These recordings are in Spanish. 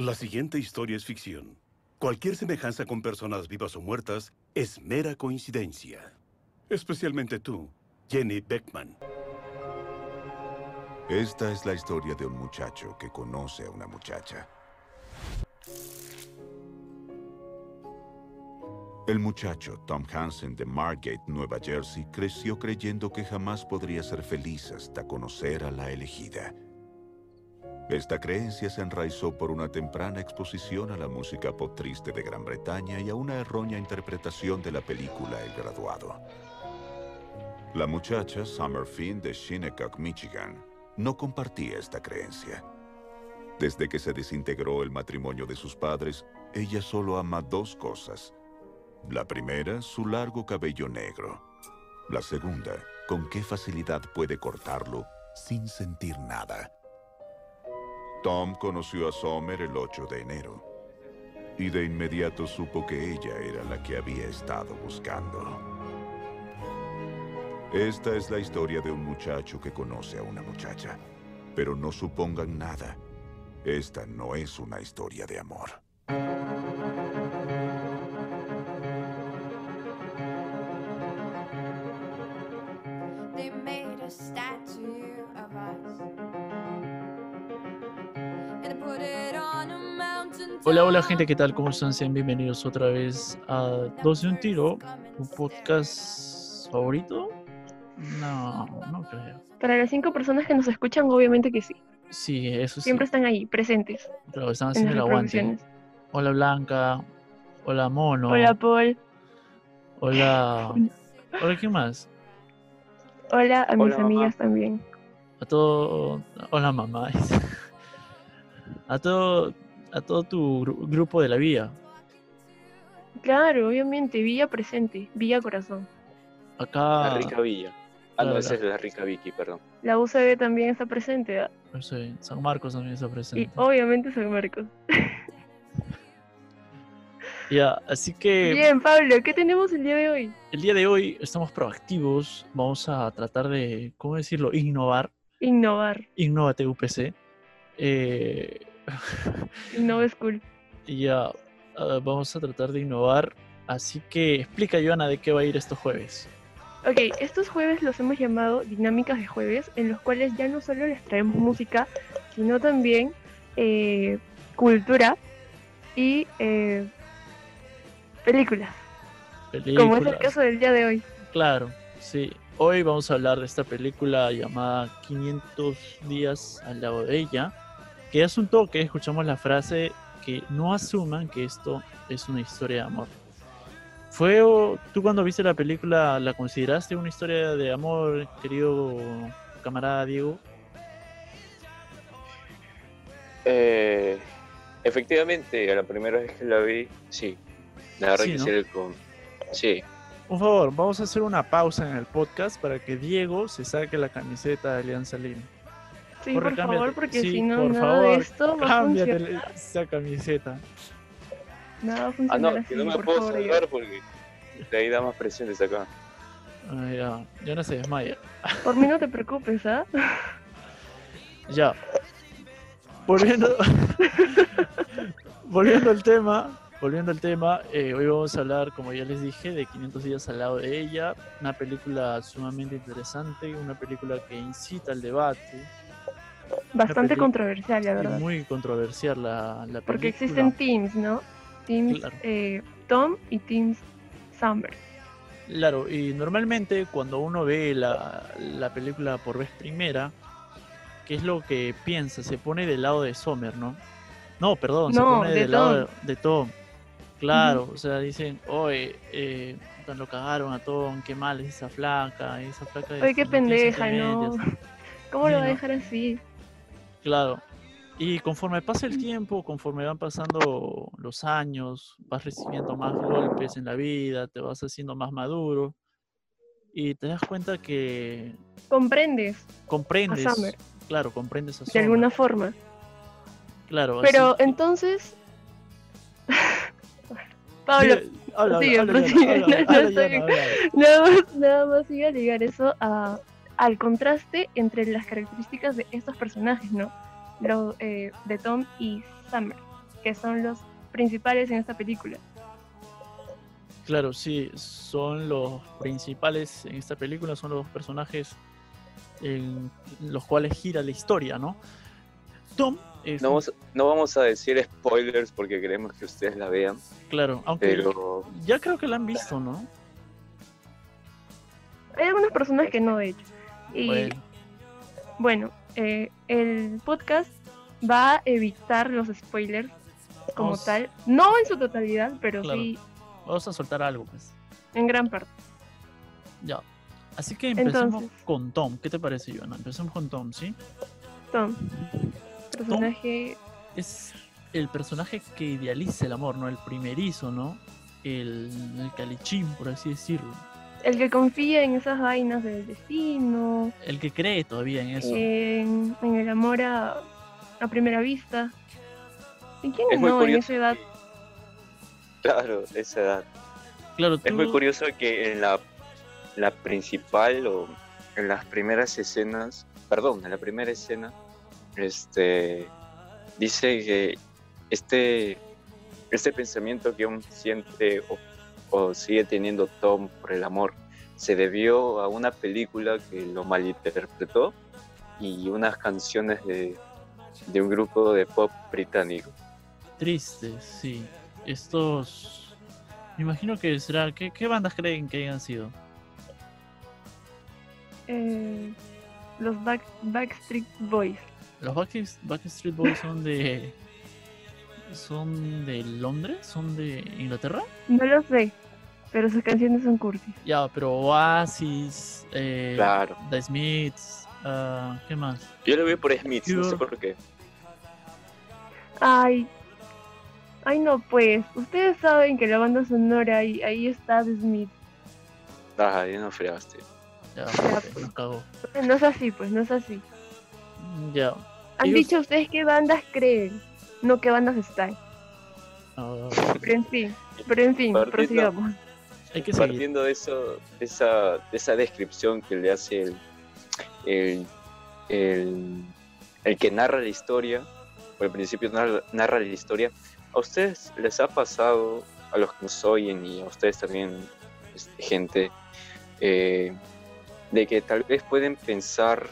La siguiente historia es ficción. Cualquier semejanza con personas vivas o muertas es mera coincidencia. Especialmente tú, Jenny Beckman. Esta es la historia de un muchacho que conoce a una muchacha. El muchacho Tom Hansen de Margate, Nueva Jersey, creció creyendo que jamás podría ser feliz hasta conocer a la elegida. Esta creencia se enraizó por una temprana exposición a la música pop triste de Gran Bretaña y a una errónea interpretación de la película El Graduado. La muchacha Summer Finn de Shinnecock, Michigan, no compartía esta creencia. Desde que se desintegró el matrimonio de sus padres, ella solo ama dos cosas. La primera, su largo cabello negro. La segunda, con qué facilidad puede cortarlo sin sentir nada. Tom conoció a Sommer el 8 de enero y de inmediato supo que ella era la que había estado buscando. Esta es la historia de un muchacho que conoce a una muchacha. Pero no supongan nada. Esta no es una historia de amor. Hola, hola gente, ¿qué tal? ¿Cómo están? Sean bienvenidos otra vez a Dos de un Tiro, un podcast favorito. No, no creo. Para las cinco personas que nos escuchan, obviamente que sí. Sí, eso sí. Siempre están ahí, presentes. Pero están en haciendo el aguante. Hola Blanca. Hola Mono. Hola, Paul. Hola. Hola, ¿quién más? Hola a mis Hola, mamá. amigas también. A todo. Hola mamá. A todo. A todo tu gru- grupo de la vía. Claro, obviamente, Villa presente, Villa corazón. Acá. La rica Villa. Ah, no, esa la- es la rica Vicky, perdón. La UCB también está presente. No sé, San Marcos también está Y presente. obviamente San Marcos. Ya, así que. Bien, Pablo, ¿qué tenemos el día de hoy? El día de hoy estamos proactivos, vamos a tratar de, ¿cómo decirlo?, innovar, Innovar. Innovate UPC. Eh, Innova School. y ya, vamos a tratar de innovar, así que explica, Joana, de qué va a ir estos jueves. Ok, estos jueves los hemos llamado dinámicas de jueves, en los cuales ya no solo les traemos música, sino también eh, cultura y eh, películas, como es el Películas, caso del día de hoy. Claro, sí. Hoy vamos a hablar de esta película llamada 500 días al lado de ella, que es un toque, escuchamos la frase que no asuman que esto es una historia de amor. ¿Fue, o- tú cuando viste la película, la consideraste una historia de amor, querido camarada Diego? Eh, efectivamente, la primera vez que la vi, sí. La verdad Sí, que ¿no? sí, con... Sí, Por favor, vamos a hacer una pausa en el podcast para que Diego se saque la camiseta de Alianza Lima. Sí, Corre, por cámbiate. favor, porque Sí, si no, por nada favor, de esto va a Cámbiate funcionar. esa camiseta. Nada va a Ah, no, así, que no me por puedo favor. Salvar porque de ahí da más presentes acá. Ah, ya, ya no se desmaya. Por mí no te preocupes, ¿ah? Ya. Volviendo. volviendo al tema. Volviendo al tema, eh, hoy vamos a hablar, como ya les dije, de 500 días al lado de ella. Una película sumamente interesante, una película que incita al debate. Bastante controversial, la verdad. muy controversial la, la Porque película. existen teams, ¿no? Teams Claro. eh, Tom y Teams Summer. Claro, y normalmente cuando uno ve la, la película por vez primera, ¿qué es lo que piensa? Se pone del lado de Sommer, ¿no? No, perdón, se No, pone de del lado de, de Tom. Claro, o sea, dicen, oye, eh, lo cagaron a Tom, qué mal es esa flaca, esa flaca Oye, qué pendeja, ¿no? sentimientos". ¿Cómo Sí, lo va a dejar así? Claro. Y conforme pasa el tiempo, conforme van pasando los años, vas recibiendo más golpes en la vida, te vas haciendo más maduro y te das cuenta que Comprendes, comprendes, Summer. claro, comprendes a de alguna forma. claro. Pero así- entonces. Pablo, nada más iba a ligar eso a- al contraste entre las características de estos personajes, ¿no? Lo, eh, de Tom y Summer. que son los principales en esta película. Claro, sí, son los principales en esta película, son los personajes en los cuales gira la historia, ¿no? Tom es, No vamos, no vamos a decir spoilers porque queremos que ustedes la vean, claro, aunque pero ya creo que la han visto, ¿no? Hay algunas personas que no, de hecho. Y Bueno, bueno, eh, el podcast va a evitar los spoilers como Vamos- tal. No en su totalidad, pero Claro. sí vamos a soltar algo, pues. en gran parte. Ya. Así que empecemos Entonces. con Tom. ¿Qué te parece, Joana? Empecemos con Tom, ¿sí? Tom, personaje Es el personaje que idealiza el amor, ¿no? El primerizo, ¿no? El, el calichín, por así decirlo. El que confía en esas vainas del destino, El que cree todavía en eso. en, en el amor a, a primera vista. ¿Y quién es muy no en curioso. esa edad? Claro, esa edad. Claro, tú... Es muy curioso que en la, la principal o en las primeras escenas, perdón, en la primera escena, este dice que este, este pensamiento que aún siente o, o sigue teniendo Tom por el amor se debió a una película que lo malinterpretó y unas canciones de, de un grupo de pop británico. Triste, sí. Estos... Me imagino que será... ¿Qué, qué bandas creen que hayan sido? Eh, los Back, Backstreet Boys. Los Backstreet, Backstreet Boys son de... ¿Son de Londres? ¿Son de Inglaterra? No lo sé, pero sus canciones son cursis. Ya, pero Oasis, eh, Claro. The Smiths, ah, ¿qué más? Yo lo veo por Smith, no sé por qué. Ay, ay no pues, ustedes saben que la banda sonora ahí, ahí está de Smith. Ah, ya no fregaste. Ya, pues. nos cagó. No es así, pues, no es así. Ya. Han Ellos- dicho ustedes qué bandas creen, no qué bandas están. Pero en fin, pero en fin, Partiendo- prosigamos. hay que seguir. Partiendo de eso, de esa, de esa descripción que le hace el, el, el, el que narra la historia, o al principio narra, narra la historia, ¿a ustedes les ha pasado, a los que nos oyen y a ustedes también, este, gente, eh, de que tal vez pueden pensar,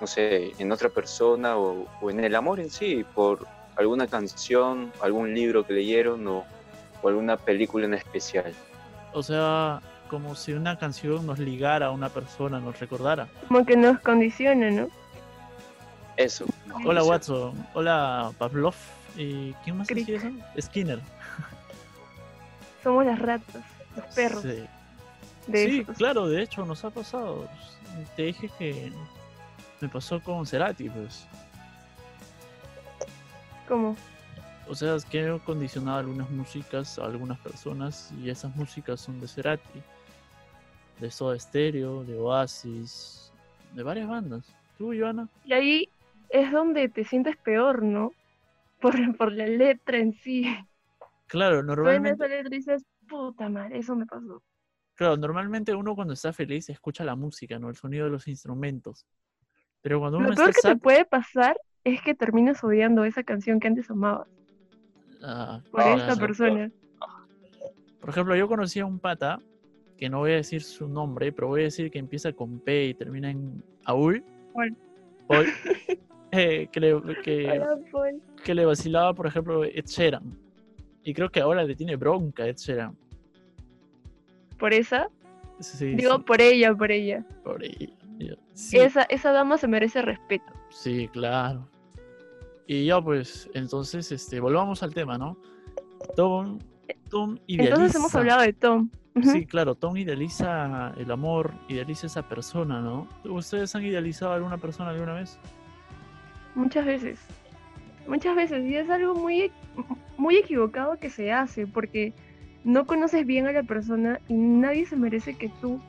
no sé, en otra persona o, o en el amor en sí, por alguna canción, algún libro que leyeron o, o alguna película en especial? O sea, como si una canción nos ligara a una persona, nos recordara. Como que nos condiciona, ¿no? Eso. no, Hola. Watson, hola Pavlov, y ¿quién más decía eso? Skinner. Somos las ratas, los perros Sí, de Sí, claro, de hecho nos ha pasado. Te dije que me pasó con Cerati, pues. ¿Cómo? O sea, es que he condicionado algunas músicas a algunas personas y esas músicas son de Cerati, de Soda Stereo, de Oasis, de varias bandas. ¿Tú, Joana? Y ahí es donde te sientes peor, ¿no? Por, por la letra en sí. Claro, normalmente, esa letra dices, puta madre, eso me pasó. claro, normalmente uno cuando está feliz escucha la música, ¿no? El sonido de los instrumentos. Pero cuando uno Lo está peor que te puede pasar es que termines odiando esa canción que antes amabas ah, por Ah, esta persona. Por ejemplo, yo conocí a un pata, que no voy a decir su nombre, pero voy a decir que empieza con P y termina en Aul. Paul. Paul, eh, que, le, que, Hola, Paul. que le vacilaba, por ejemplo, Ed Sheeran. Y creo que ahora le tiene bronca a Ed Sheeran. Por esa, Sí, digo sí, por ella, por ella. por ella. Sí, Esa, esa dama se merece respeto. sí, claro. Y ya pues, entonces, este, volvamos al tema, ¿no? Tom, Tom idealiza. Entonces hemos hablado de Tom. Sí, claro, Tom idealiza el amor, idealiza esa persona, ¿no? ¿Ustedes han idealizado a alguna persona alguna vez? Muchas veces. Muchas veces. Y es algo muy, muy equivocado que se hace porque no conoces bien a la persona y nadie se merece que tú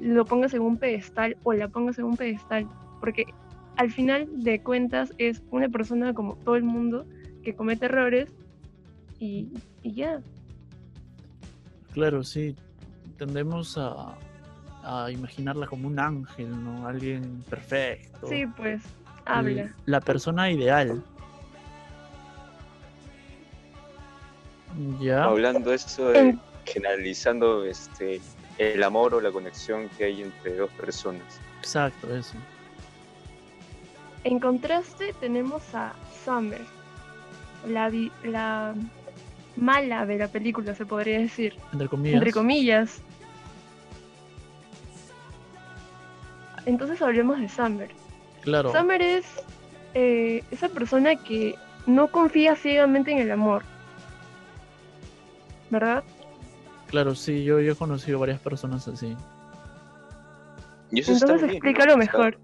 lo pongas en un pedestal o la pongas en un pedestal. Porque al final de cuentas es una persona como todo el mundo que comete errores y, y ya. Claro, sí. Tendemos a, a imaginarla como un ángel, ¿no? Alguien perfecto. Sí, pues, habla. La persona ideal. Ya, Hablando eso de En- generalizando este el amor o la conexión que hay entre dos personas. exacto, eso. En contraste tenemos a Summer, la, vi- la mala de la película, se podría decir, Entre comillas. entre comillas. Entonces hablemos de Summer. Claro, Summer es eh, esa persona que no confía ciegamente en el amor. ¿Verdad? claro, sí, yo, yo he conocido varias personas así. Y eso Entonces explícalo ¿no? Está- mejor.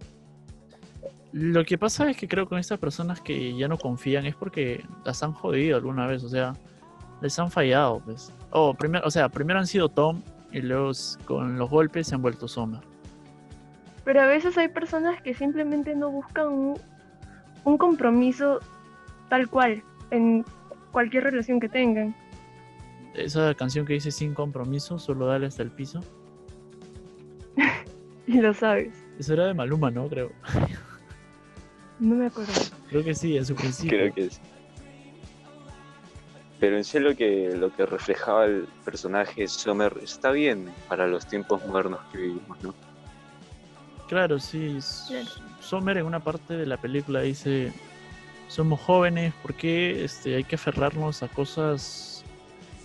Lo que pasa es que creo que con estas personas que ya no confían es porque las han jodido alguna vez, o sea, les han fallado, pues. O, primero, o sea, primero han sido Tom y luego con los golpes se han vuelto Summer. Pero a veces hay personas que simplemente no buscan un, un compromiso tal cual en cualquier relación que tengan. Esa canción que dice sin compromiso, solo dale hasta el piso. Y lo sabes. Eso era de Maluma, ¿no? Creo. No me acuerdo. Creo que sí, en su principio. Creo que sí. Pero en sí lo que, lo que reflejaba el personaje de Summer está bien para los tiempos modernos que vivimos, ¿no? Claro, sí. Claro. Sommer en una parte de la película dice, somos jóvenes, ¿por qué este, hay que aferrarnos a cosas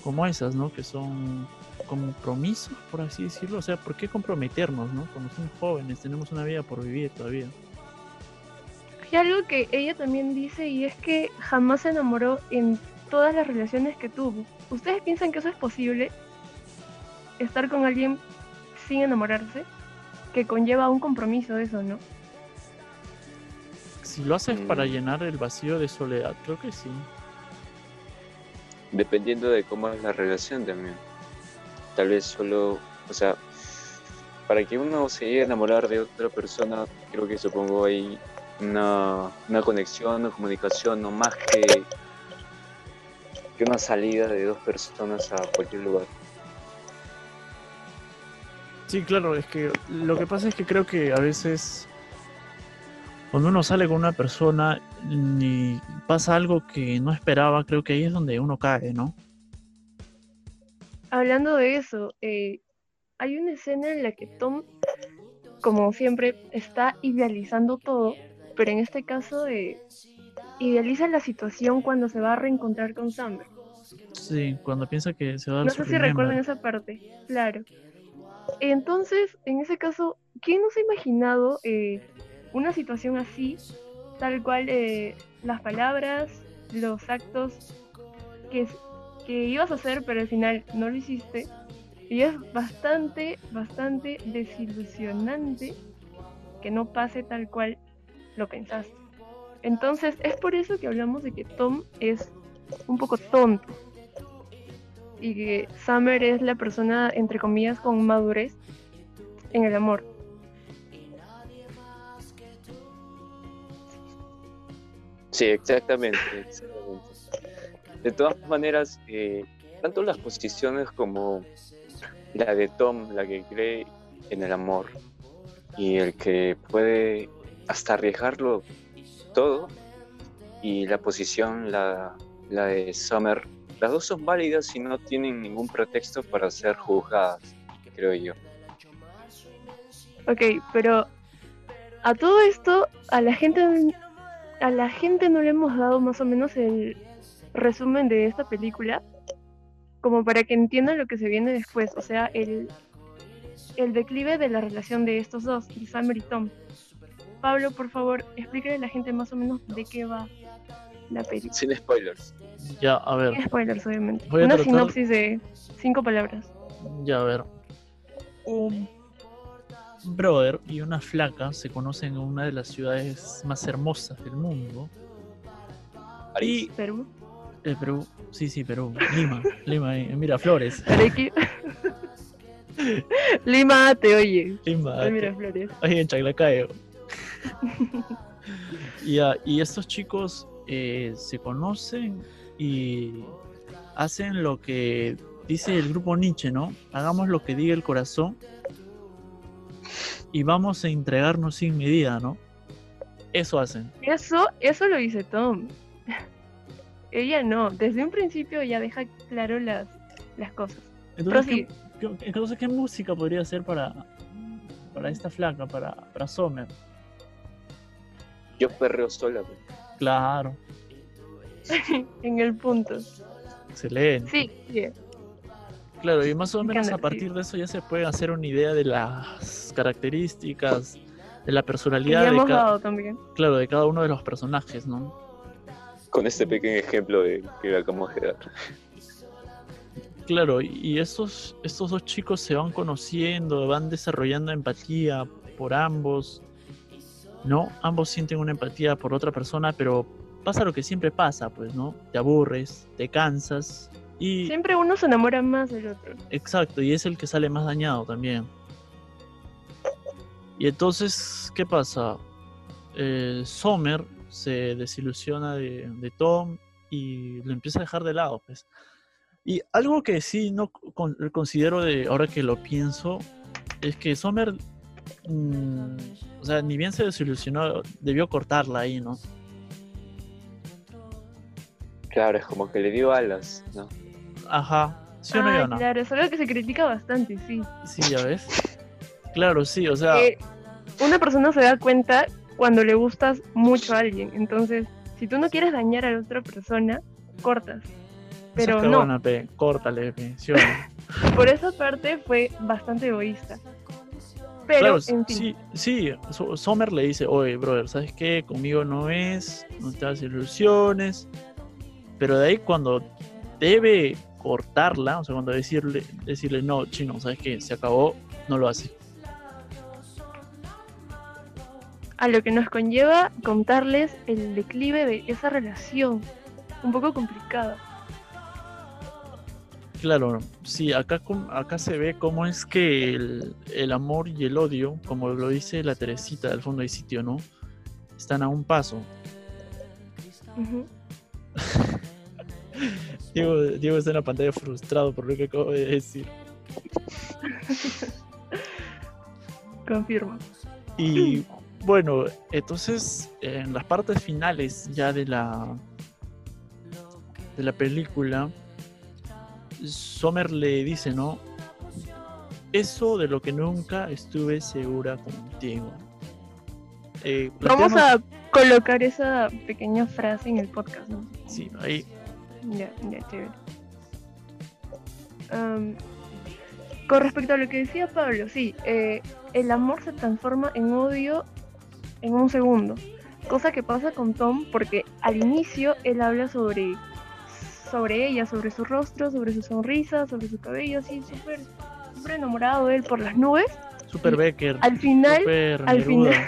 como esas, ¿no? Que son compromisos, por así decirlo. O sea, ¿por qué comprometernos, ¿no? Cuando somos jóvenes, tenemos una vida por vivir todavía. Hay algo que ella también dice y es que jamás se enamoró en todas las relaciones que tuvo. ¿Ustedes piensan que eso es posible? Estar con alguien sin enamorarse, que conlleva un compromiso eso, ¿no? Si lo haces para Mm. llenar el vacío de soledad, creo que sí. Dependiendo de cómo es la relación también. Tal vez solo, o sea, para que uno se llegue a enamorar de otra persona, creo que supongo hay una, una conexión, una comunicación, no más que, que una salida de dos personas a cualquier lugar. Sí, claro, es que lo que pasa es que creo que a veces cuando uno sale con una persona y pasa algo que no esperaba, creo que ahí es donde uno cae, ¿no? Hablando de eso, eh, hay una escena en la que Tom, como siempre, está idealizando todo, pero en este caso eh, idealiza la situación cuando se va a reencontrar con Summer. Sí, cuando piensa que se va a No sé si recuerdan esa parte, claro. Entonces, en ese caso, ¿quién no se ha imaginado eh, una situación así, tal cual eh, las palabras, los actos que, que ibas a hacer, pero al final no lo hiciste? Y es bastante, bastante desilusionante que no pase tal cual lo pensaste. Entonces, es por eso que hablamos de que Tom es un poco tonto y que Summer es la persona, entre comillas, con madurez en el amor. Sí, exactamente. De todas maneras, eh, tanto las posiciones como la de Tom, la que cree en el amor, y el que puede hasta arriesgarlo todo, y la posición, la, la de Summer, las dos son válidas y no tienen ningún pretexto para ser juzgadas, creo yo. Ok, pero a todo esto, a la gente, a la gente no le hemos dado más o menos el resumen de esta película, como para que entiendan lo que se viene después, o sea, el, el declive de la relación de estos dos, de Summer y Tom. Pablo, por favor, explícale a la gente más o menos de qué va la película. Sin spoilers. Ya, a ver, Sin spoilers, obviamente. Voy a Una tratar- sinopsis de cinco palabras. ya, a ver. Un brother y una flaca se conocen en una de las ciudades más hermosas del mundo. Y Perú. eh, Perú, sí, sí, Perú, Lima, Lima, eh, Miraflores, Arequi- Lima te oye. Lima, Ay, mira, Flores. ahí en Chaclacayo. y, y estos chicos eh, se conocen y hacen lo que dice el grupo Nietzsche, ¿no? Hagamos lo que diga el corazón y vamos a entregarnos sin medida, ¿no? Eso hacen. Eso, eso lo dice Tom. ella no. Desde un principio ya deja claro las, las cosas. Entonces, Prosigue. ¿qué, qué- entonces, ¿qué música podría ser para, para esta flaca, para, para Sommer? Yo perreo sola, güey. Claro, en el punto. excelente. Sí, sí. Claro, y más o Me menos a partir de eso ya se puede hacer una idea de las características, de la personalidad de, hemos ca- dado también. claro, de cada uno de los personajes, ¿no? Con este pequeño ejemplo de que acabamos de dar. Claro, y estos, estos dos chicos se van conociendo, van desarrollando empatía por ambos, ¿no? Ambos sienten una empatía por otra persona, pero pasa lo que siempre pasa, pues, ¿no? Te aburres, te cansas y... Siempre uno se enamora más del otro. Exacto, y es el que sale más dañado también. Y entonces, ¿qué pasa? Eh, Sommer se desilusiona de, de Tom y lo empieza a dejar de lado, pues. Y algo que sí no con- considero de ahora que lo pienso es que Sommer, mm, o sea, ni bien se desilusionó, debió cortarla ahí, ¿no? Claro, es como que le dio alas, ¿no? Ajá. ¿Sí o no, Ah, Ivana? claro, es algo que se critica bastante, sí. Sí, ya ves. Claro, sí, o sea. Que una persona se da cuenta cuando le gustas mucho a alguien. Entonces, si tú no quieres dañar a la otra persona, cortas. Pero no, pe, córtale, pe, ¿sí o no? por esa parte fue bastante egoísta. Pero, Claro, en fin, sí, sí, So- Sommer le dice, oye, brother, ¿sabes qué? Conmigo no es, no te hagas ilusiones. Pero de ahí cuando debe cortarla, o sea, cuando decirle, decirle, no, chino, ¿sabes qué? Se acabó, no lo hace. a lo que nos conlleva contarles el declive de esa relación. Un poco complicada. Claro, sí, acá, acá se ve cómo es que el, el amor y el odio, como lo dice la Teresita del fondo del sitio, ¿no? Están a un paso. Diego, Diego está en la pantalla frustrado por lo que acabo de decir. Confirmo. Y bueno, entonces en las partes finales ya de la de la película, Sommer le dice, ¿no? Eso de lo que nunca estuve segura contigo. Eh, Vamos a colocar esa pequeña frase en el podcast, ¿no? Sí, ahí. Ya, ya, chévere. Am, con respecto a lo que decía Pablo, sí, eh, el amor se transforma en odio en un segundo. Cosa que pasa con Tom porque al inicio él habla sobre, sobre ella, sobre su rostro, sobre su sonrisa, sobre su cabello, así súper súper enamorado de él por las nubes. Super Y Becker. Al final, super al Neruda. final,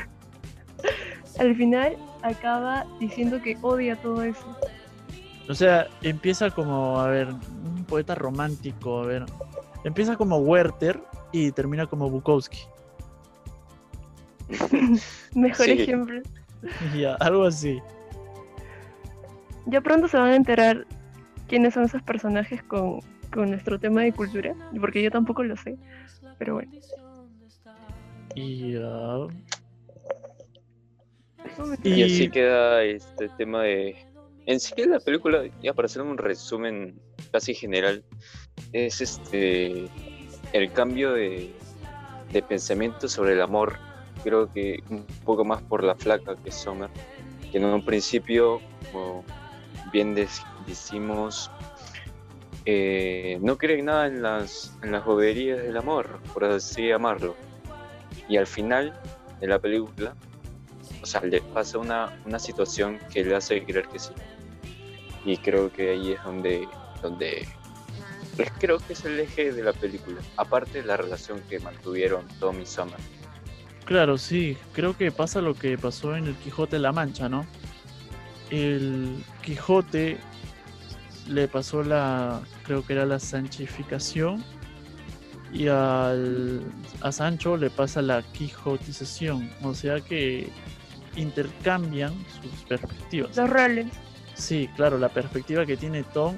al final acaba diciendo que odia todo eso. O sea, empieza como, a ver, un poeta romántico, a ver. Empieza como Werther y termina como Bukowski. Mejor Sí. ejemplo. Ya, algo así. Ya pronto se van a enterar quiénes son esos personajes con, con nuestro tema de cultura, porque yo tampoco lo sé. Pero bueno. Y ah, Y... Así queda este tema de... En sí la película, ya para hacer un resumen casi general, es este el cambio de, de pensamiento sobre el amor. Creo que un poco más por la flaca que Summer, que en un principio, como bien decimos, eh, no cree nada en las, en las boberías del amor, por así llamarlo. Y al final de la película, o sea, le pasa una, una situación que le hace creer que sí. Y creo que ahí es donde, donde pues creo que es el eje de la película. Aparte de la relación que mantuvieron Tom y Summer. claro, sí, creo que pasa lo que pasó en el Quijote de la Mancha, ¿no? El Quijote le pasó la, creo que era la sanchificación y al, a Sancho le pasa la quijotización, o sea que intercambian sus perspectivas. Los roles Sí, claro, la perspectiva que tiene Tom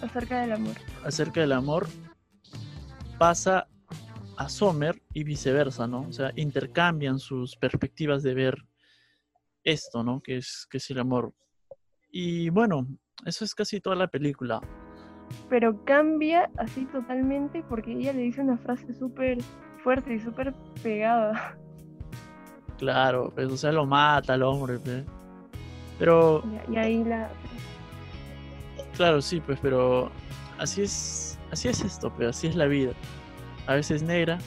acerca del amor. acerca del amor pasa a Sommer y viceversa, ¿no? O sea, intercambian sus perspectivas de ver esto, ¿no? Que es, que es el amor. Y bueno, Eso es casi toda la película. Pero cambia así totalmente porque ella le dice una frase súper fuerte y súper pegada. Claro, pues, o sea, lo mata al hombre, pues. Pero, Y ahí la... claro, sí, pues, pero así es, así es esto, pero así es la vida. A veces negra,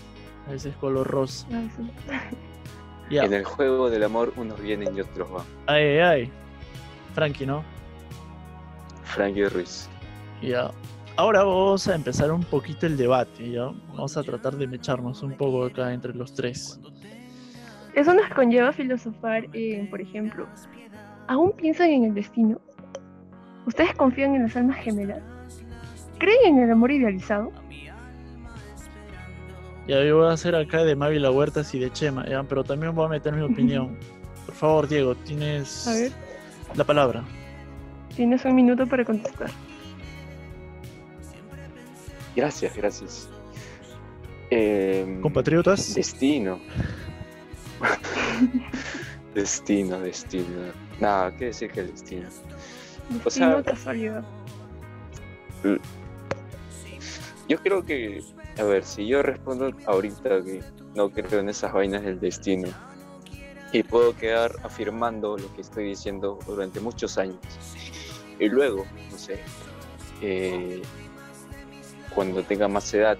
a veces color rosa. ay, sí. En el juego del amor unos vienen y otros van. ay, ay, ay. Frankie, ¿no? Frankie Ruiz. Ya. Ahora vamos a empezar un poquito el debate, ¿ya? Vamos a tratar de mecharnos un poco acá entre los tres. Eso nos conlleva filosofar en, por ejemplo, ¿aún piensan en el destino? ¿Ustedes confían en las almas gemelas? ¿Creen en el amor idealizado? Ya yo voy a hacer acá de Mávila Huertas y de Chema, ¿ya? Pero también voy a meter mi opinión. Por favor, Diego, tienes A ver, la palabra. Tienes un minuto para contestar. Gracias, gracias. Em, Compatriotas, Destino. destino, destino. Nada, ¿qué decir que el destino? Destino O sea- casualidad. Yo creo que, a ver, si yo respondo ahorita que no creo en esas vainas del destino y puedo quedar afirmando lo que estoy diciendo durante muchos años y luego, no sé, eh, cuando tenga más edad,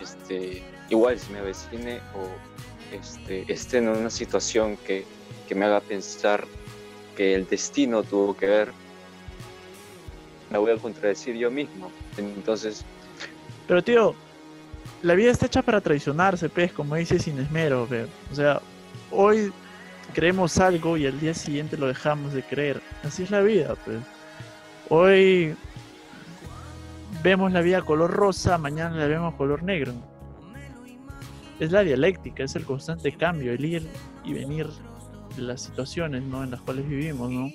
este, igual si me avecine o este, esté en una situación que, que me haga pensar que el destino tuvo que ver, me voy a contradecir yo mismo. Entonces, Pero tío, la vida está hecha para traicionarse, pues, como dice sin esmero, pe. O sea, hoy creemos algo y al día siguiente lo dejamos de creer. Así es la vida, pues. Hoy vemos la vida color rosa, mañana la vemos color negro. Es la dialéctica, es el constante cambio, el ir y venir de las situaciones ¿no? en las cuales vivimos, ¿no?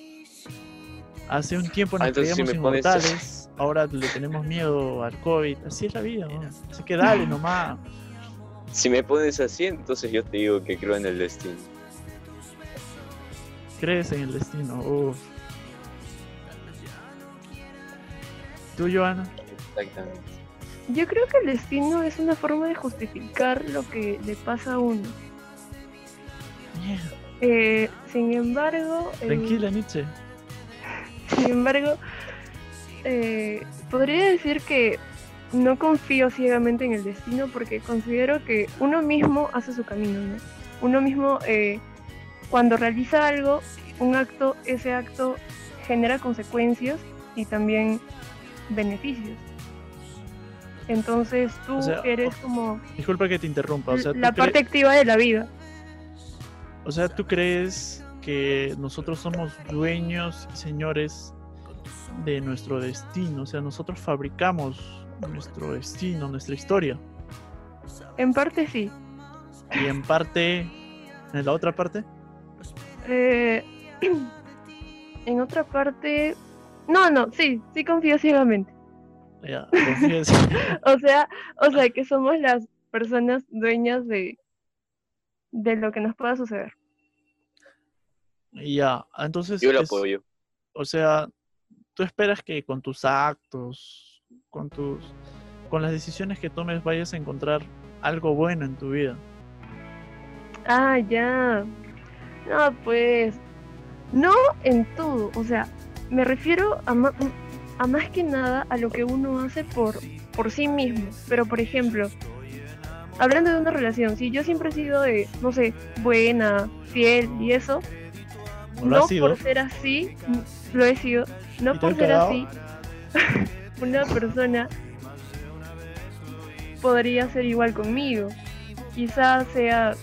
Hace un tiempo nos Ah, si creíamos inmortales, ahora le tenemos miedo al COVID, así es la vida, ¿no? Así que dale nomás. Si me pones así, entonces yo te digo que creo en el destino. Crees en el destino, uff. ¿Tú, Joana? Exactamente. Yo creo que el destino es una forma de justificar lo que le pasa a uno. Mierda. Eh, sin embargo, eh, Tranquila, Nietzsche. sin embargo, eh, podría decir que no confío ciegamente en el destino porque considero que uno mismo hace su camino, ¿no? Uno mismo, eh, cuando realiza algo, un acto, ese acto genera consecuencias y también beneficios. Entonces tú O sea, eres como Disculpa que te interrumpa. O sea, ¿tú la parte activa de la vida. o sea, ¿tú crees que nosotros somos dueños y señores de nuestro destino? O sea, nosotros fabricamos nuestro destino, nuestra historia. En parte sí. Y en parte, en la otra parte, Eh, en otra parte, no, no, sí, sí confío ciegamente. ya, confíes. O sea, o sea que somos las personas dueñas de, de lo que nos pueda suceder. Ya, entonces, Yo lo es- apoyo. o sea, tú esperas que con tus actos, con tus, con las decisiones que tomes vayas a encontrar algo bueno en tu vida. Ah, ya. No, pues, no en todo. O sea, me refiero a, a más que nada a lo que uno hace por, por sí mismo. Pero, por ejemplo, hablando de una relación, si yo siempre he sido de, no sé, buena, fiel y eso, ¿No por ser así, lo he sido, no ¿Y te por ser así, una persona podría ser igual conmigo. Quizás sea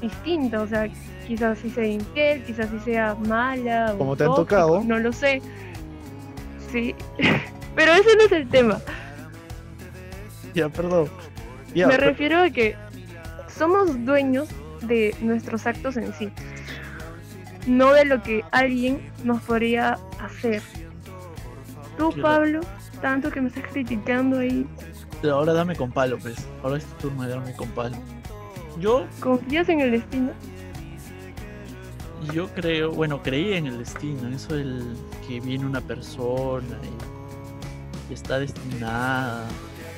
distinta, o sea, quizás sí sea infiel, quizás sí sea mala. o Como te han tóxico, tocado. No lo sé. Sí, pero ese no es el tema. Ya, perdón. Ya, Me refiero a que somos dueños de nuestros actos en sí, no de lo que alguien nos podría hacer. Tú, Claro. Pablo, tanto que me estás criticando ahí, pero ahora dame con palo, pues. Ahora es tu turno de darme con palo. Yo, ¿confías en el destino? Yo creo, bueno, creí en el destino, en eso del que viene una persona y, y está destinada.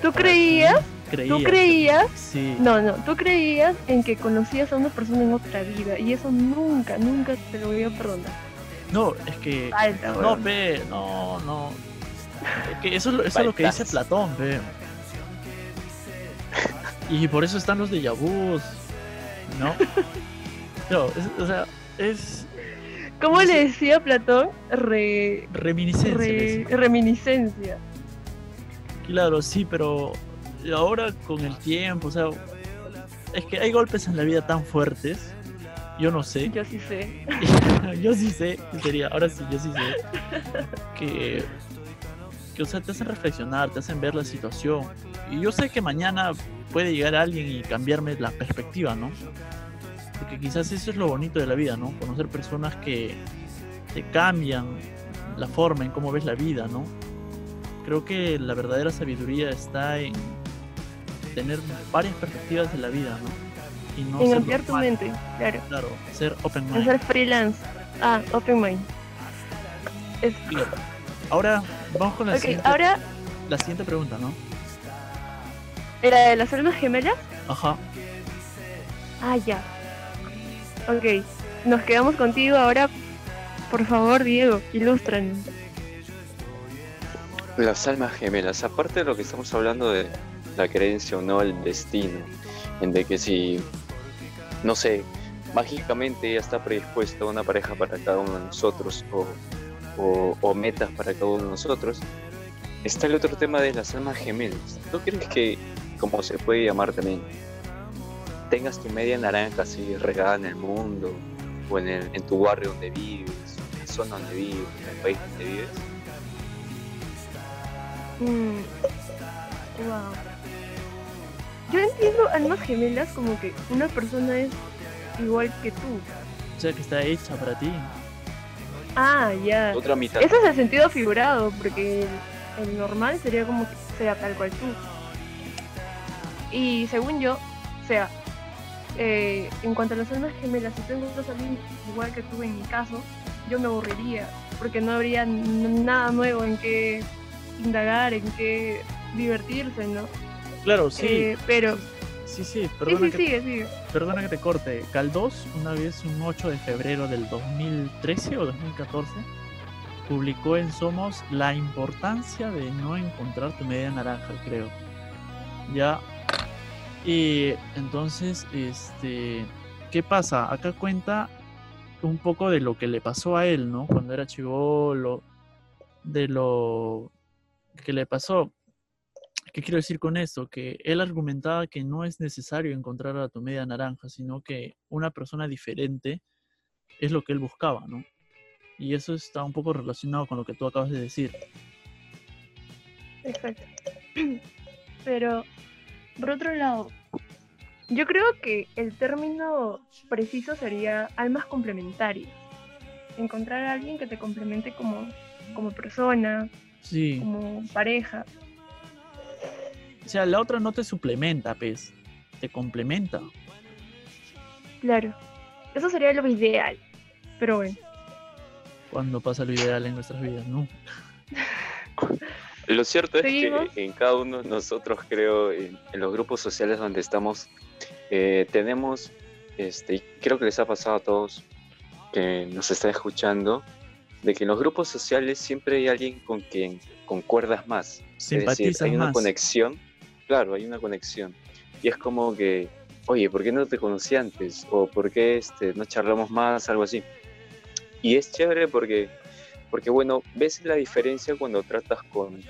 ¿Tú creías? Creía. ¿Tú creías? Sí. No, no, tú creías en que conocías a una persona en otra vida y eso nunca, nunca te lo voy a perdonar. No, es que. Falta, No, ve, no, no. Es que eso, es lo- eso es lo que dice. Platón, ve. Y por eso están los de vus, ¿no? No, es- o sea, es ¿Cómo no sé. le decía Platón? Re, reminiscencia. re- reminiscencia. Claro, sí, pero ahora con el tiempo, o sea, es que hay golpes en la vida tan fuertes. Yo no sé. Yo sí sé. yo sí sé, sería, ahora sí, yo sí sé. Que, que, o sea, te hacen reflexionar, te hacen ver la situación. Y yo sé que mañana puede llegar alguien y cambiarme la perspectiva, ¿no? Porque quizás eso es lo bonito de la vida, ¿no? Conocer personas que te cambian la forma en cómo ves la vida, ¿no? Creo que la verdadera sabiduría está en tener varias perspectivas de la vida, ¿no? Y no en ampliar tu mente, claro. Claro, ser open En mind. ser freelance. Ah, open mind. Es-. Ahora vamos con la, Ok, siguiente, ahora la siguiente pregunta, ¿no? era de las almas gemelas. Ajá. Ah, ya. Ok, nos quedamos contigo ahora. Por favor, Diego, ilústranos. Las almas gemelas, aparte de lo que estamos hablando de la creencia o no, el destino, en de que si, no sé, mágicamente ya está predispuesta una pareja para cada uno de nosotros o, o- metas para cada uno de nosotros, está el otro tema de las almas gemelas. ¿No crees que, como se puede llamar también, tengas tu media naranja así regada en el mundo o en, el- en tu barrio donde vives, en la zona donde vives, en el país donde vives? Mm, Wow. Yo entiendo almas gemelas como que una persona es igual que tú. O sea que está hecha para ti. Ah, ya. Otra mitad. Ese es el sentido figurado, porque el, el normal sería como que sea tal cual tú. Y según yo, o sea, eh, en cuanto a las almas gemelas, si encuentras a alguien igual que tú en mi caso, yo me aburriría, porque no habría nada nuevo en qué indagar, en qué divertirse, ¿no? Claro, sí. Eh, pero, sí, sí, sí, perdona, sí, que, sigue, sigue. perdona que te corte. Caldós, una vez, un 8 de febrero del 2013 o 2014, publicó en Somos la importancia de no encontrar tu media naranja, creo. Ya. Y entonces, este, ¿qué pasa? Acá cuenta un poco de lo que le pasó a él, ¿no? Cuando era chivolo, de lo que le pasó. ¿Qué quiero decir con esto? Que él argumentaba que no es necesario encontrar a tu media naranja, sino que una persona diferente es lo que él buscaba, ¿no? Y eso está un poco relacionado con lo que tú acabas de decir. Exacto. Pero, por otro lado, yo creo que el término preciso sería almas complementarias. Encontrar a alguien que te complemente como, como persona, Sí. como pareja. O sea, la otra no te suplementa, pues. Te complementa. Claro. Eso sería lo ideal. Pero bueno, Cuando pasa lo ideal en nuestras vidas, ¿no? Lo cierto es Seguimos. que en cada uno de nosotros, creo, en, en los grupos sociales donde estamos, eh, tenemos, este, y creo que les ha pasado a todos que nos están escuchando, de que en los grupos sociales siempre hay alguien con quien concuerdas más. Es decir, Simpatizas hay una más. conexión, claro, hay una conexión. Y es como que, oye, ¿por qué no te conocí antes? O ¿por qué este, no charlamos más? Algo así. Y es chévere porque, porque bueno, ves la diferencia cuando tratas con,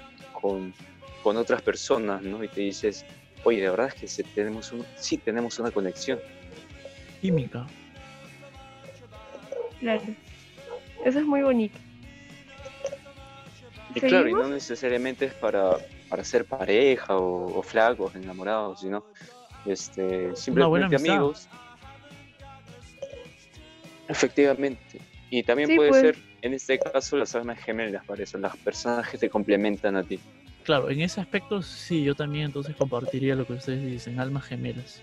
con, con otras personas, ¿no? Y te dices, oye, de verdad es que sí tenemos, un, sí tenemos una conexión. Química. claro. Eso es muy bonito. Y claro, y no necesariamente es para, para ser pareja o, o flacos, enamorados, sino este, buena simplemente amistad. amigos. Efectivamente. Y también Sí, puede pues. ser, en este caso, las almas gemelas, para eso, las personas que te complementan a ti. Claro, en ese aspecto sí, yo también entonces compartiría lo que ustedes dicen, almas gemelas.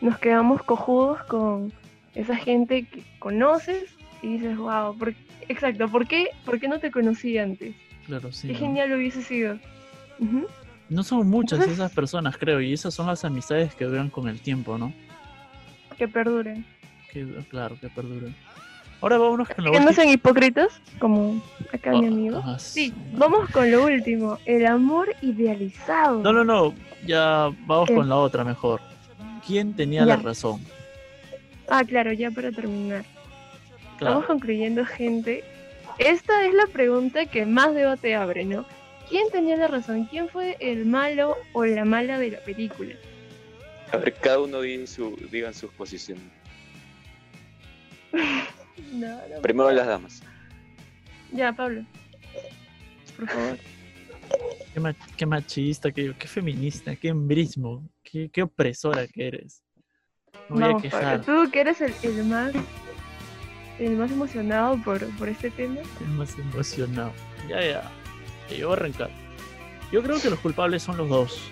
Nos quedamos cojudos con Esa gente que conoces y dices, wow, ¿por- exacto, ¿por qué, ¿por qué no te conocí antes? Claro, sí. Qué ¿no? genial hubiese sido. No son muchas Entonces- esas personas, creo, y esas son las amistades que duran con el tiempo, ¿no? Que perduren. Que, claro, que perduran. Ahora vámonos con lo Que no último. sean hipócritas, como acá mi Ah, amigo. ah, Sí, no. vamos con lo último, el amor idealizado. No, no, no. Ya vamos ¿Qué? con la otra mejor. ¿Quién tenía la Ya. razón? Ah, claro, ya para terminar. Claro. Estamos concluyendo, gente. Esta es la pregunta que más debate abre, ¿no? ¿Quién tenía la razón? ¿Quién fue el malo o la mala de la película? A ver, cada uno diga su, digan sus posiciones. No, no. Primero las damas. Ya, Pablo. Por favor. Qué, ma- qué machista, qué, qué feminista, qué embrismo, qué, qué opresora que eres. Me voy Vamos, a Pablo. quejar. Tú que eres el, el más el más emocionado por, por este tema. Estoy más emocionado. Ya, ya. Yo voy a arrancar. Yo creo que los culpables son los dos.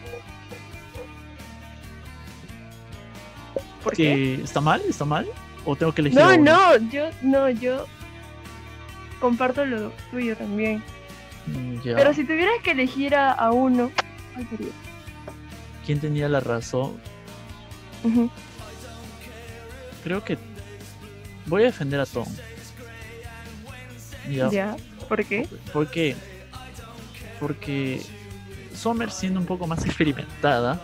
¿Por qué? ¿Que ¿Está mal? ¿Está mal? ¿O tengo que elegir No, no, yo no, yo comparto lo tuyo también. Mm, ya. Pero si tuvieras que elegir a, a uno, ¿cuál sería? ¿Quién tenía la razón? Creo que voy a defender a Tom. Ya. Ya, ¿por qué? ¿Por qué? Porque Summer, siendo un poco más experimentada,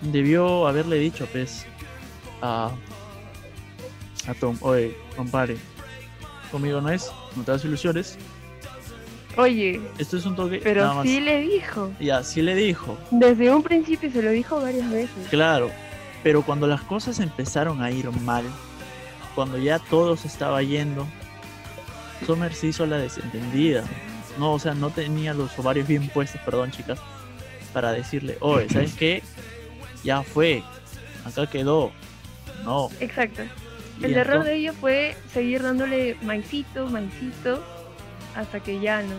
debió haberle dicho, pues, a, a Tom, oye, compadre, conmigo no es, no te das ilusiones, Oye, esto es un toque, pero sí le dijo. Y así le dijo, Desde un principio se lo dijo varias veces. claro, pero cuando las cosas empezaron a ir mal, cuando ya todo se estaba yendo, Summer se hizo la desentendida. No, o sea, no tenía los ovarios bien puestos, perdón, chicas, para decirle, oye, ¿sabes qué? Ya fue, acá quedó. No. Exacto. Y El error de ella fue seguir dándole maicito, maicito, hasta que ya no.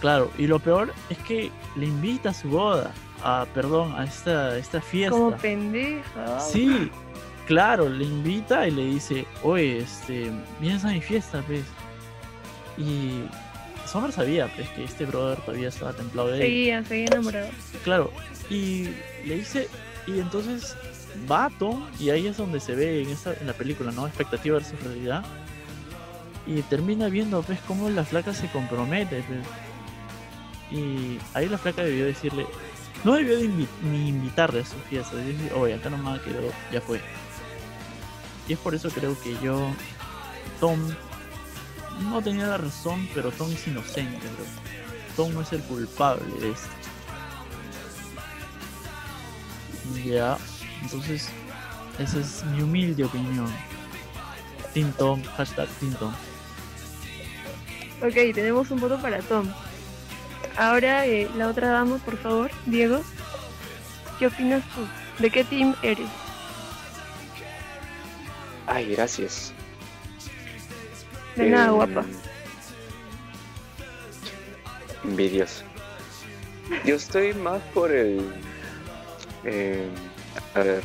Claro, y lo peor es que le invita a su boda, a, perdón, a esta, esta fiesta. Como pendeja. Sí, claro, le invita y le dice, oye, este, vienes a mi fiesta, pues. Y Summer sabía, pues, que este brother todavía estaba templado de él. Seguía, seguía enamorado. Claro, y le dice, y entonces va Tom, y ahí es donde se ve en, esta, en la película, ¿no? Expectativa versus realidad. Y termina viendo, pues, cómo la flaca se compromete, pues. Y ahí la flaca debió decirle, no debió de ni invitarle a su fiesta, oye, acá nomás quedó, ya fue. Y es por eso creo que yo, Tom, no tenía la razón, pero Tom es inocente, bro. Tom no es el culpable de esto. Ya, entonces, esa es mi humilde opinión. Tintom, hashtag Tintom. Ok, tenemos un voto para Tom. Ahora eh, la otra dama, por favor, Diego. ¿Qué opinas tú? ¿De qué team eres? Ay, gracias. De nada, Eh, guapa. Envidioso. Yo estoy más por el. eh, a ver.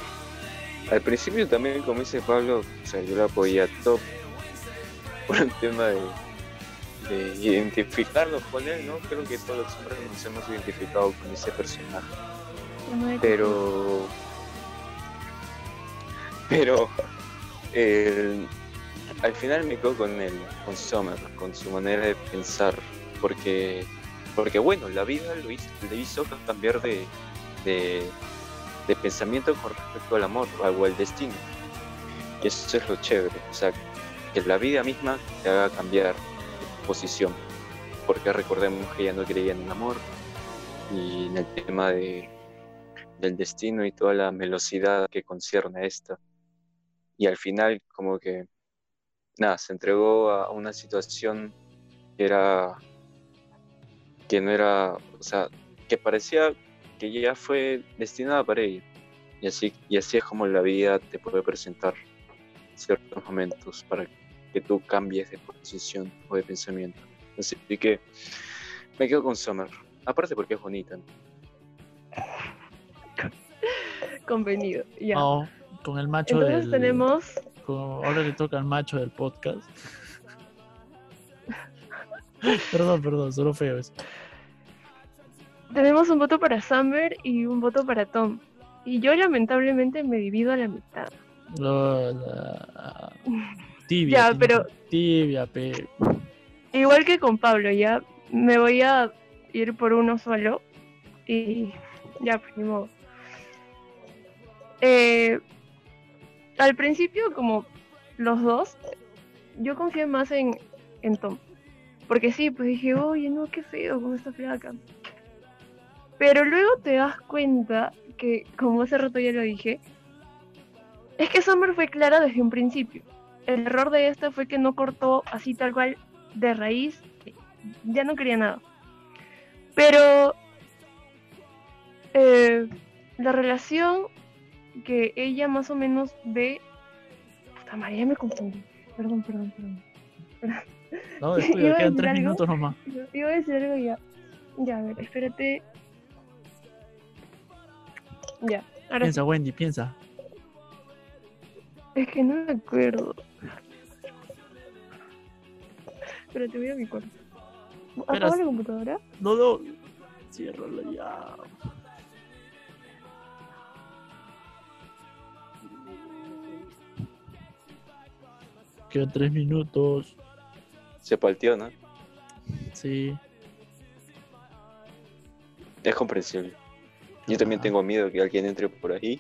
Al principio también, como dice Pablo, o sea, yo la apoyé a Top por el tema de, de identificarnos con él, ¿no? Creo que todos los hombres nos hemos identificado con ese personaje. Pero. Pero. al final me quedo con él, con Summer, con su manera de pensar. Porque. Porque bueno, la vida lo hizo, le hizo cambiar de, de, de pensamiento con respecto al amor o al destino. Y eso es lo chévere. O sea, que la vida misma te haga cambiar de posición. Porque recordemos que ella no creía en el amor. Y en el tema de, del destino y toda la velocidad que concierne a esta. Y al final como que, nada, se entregó a una situación que era, que no era, o sea, que parecía que ya fue destinada para ella. Y así, y así es como la vida te puede presentar ciertos momentos para que tú cambies de posición o de pensamiento. Así que me quedo con Summer. Aparte porque es bonita. ¿no? Convenido, ya. No, con el macho Entonces del... tenemos Como ahora le toca al macho del podcast. perdón, perdón, solo feo eso. Tenemos un voto para Summer y un voto para Tom. Y yo lamentablemente me divido a la mitad. No, la- Tibia. Ya, pero- Tibia, pe. Igual que con Pablo, ya me voy a ir por uno solo. Y ya, pues ni modo. Eh, al principio, como los dos, yo confié más en, en Tom. Porque sí, pues dije, oye, no, qué feo con esta flaca. Pero luego te das cuenta que, como hace rato ya lo dije, es que Summer fue clara desde un principio. El error de esta fue que no cortó así tal cual de raíz, ya no quería nada. Pero eh, la relación que ella más o menos ve. Puta María, me confundí. Perdón, perdón, perdón. No, Iba a quedan tres algo. minutos nomás. Iba a decir algo ya. Ya, a ver, espérate. Ya, ahora Piensa, Wendy, piensa. es que no me acuerdo. Espérate, voy a mi cuarto. ¿Apago Verás. la computadora? No, no. Ciérralo ya. Quedan tres minutos. Se palteó, ¿no? Sí. Es comprensible. Yo también Ah. tengo miedo que alguien entre por ahí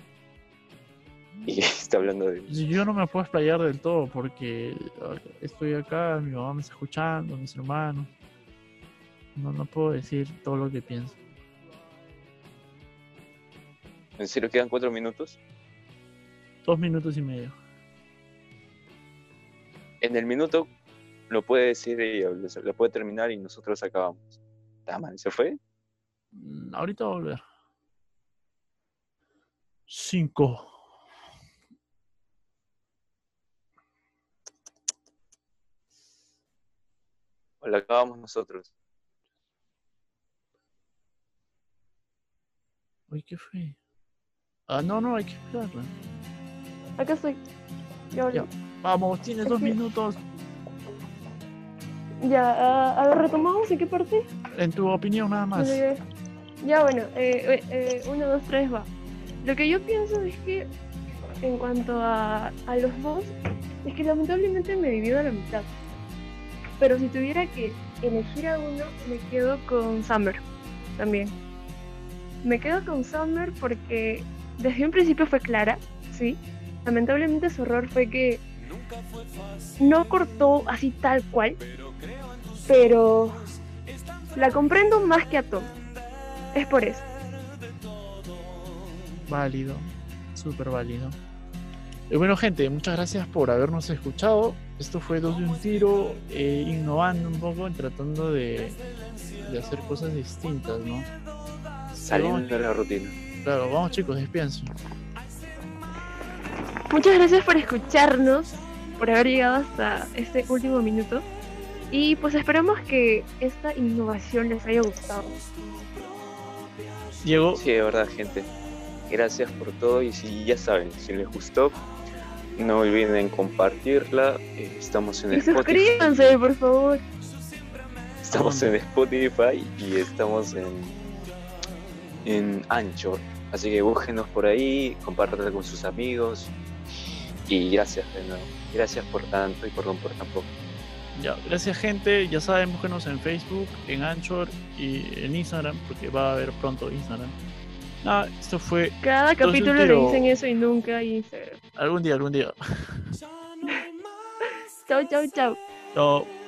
y está hablando de... Yo no me puedo explayar del todo porque estoy acá, mi mamá me está escuchando, mis hermanos. No, no puedo decir todo lo que pienso. ¿En serio quedan cuatro minutos? Dos minutos y medio. En el minuto lo puede decir ella, lo- puede terminar y nosotros acabamos. Está mal, ¿se fue? Mm, Ahorita voy a volver. Cinco. ¿O la acabamos nosotros? Uy, ¿qué fue? Ah, no, no, hay que esperarla. Acá estoy. Ya, volví. Ya. Vamos, tienes dos minutos. Ya, ah, a ver, retomamos en qué parte. En tu opinión, nada más. Ya, bueno, eh, eh, eh, uno, dos, tres, va. Lo que yo pienso es que en cuanto a, a los dos, es que lamentablemente me divido a la mitad. Pero si tuviera que elegir a uno, me quedo con Summer también. Me quedo con Summer porque desde un principio fue clara, sí. Lamentablemente su error fue que no cortó así tal cual, pero la comprendo más que a Tom. Es por eso. Válido. Súper válido. Y bueno, gente, muchas gracias por habernos escuchado. Esto fue Dos de un Tiro, eh, innovando un poco, tratando de, de hacer cosas distintas, ¿no? Saliendo de la rutina. Claro, vamos chicos, despídense. Muchas gracias por escucharnos, por haber llegado hasta este último minuto. Y pues esperamos que esta innovación les haya gustado. Diego, Sí, de verdad, gente. Gracias por todo y si ya saben, si les gustó, no olviden compartirla. Eh, Estamos en Y Spotify. suscríbanse, por favor. Estamos en Spotify y estamos en, en Anchor. Así que búsquenos por ahí, compártanla con sus amigos. Y gracias de nuevo. Gracias por tanto y perdón por tan poco. ya, gracias gente. Ya saben, búsquenos en Facebook, en Anchor y en Instagram, porque va a haber pronto Instagram. Nada, esto fue Cada capítulo le dicen eso y nunca Instagram. algún día, algún día. Chau, chau, chau. Chao.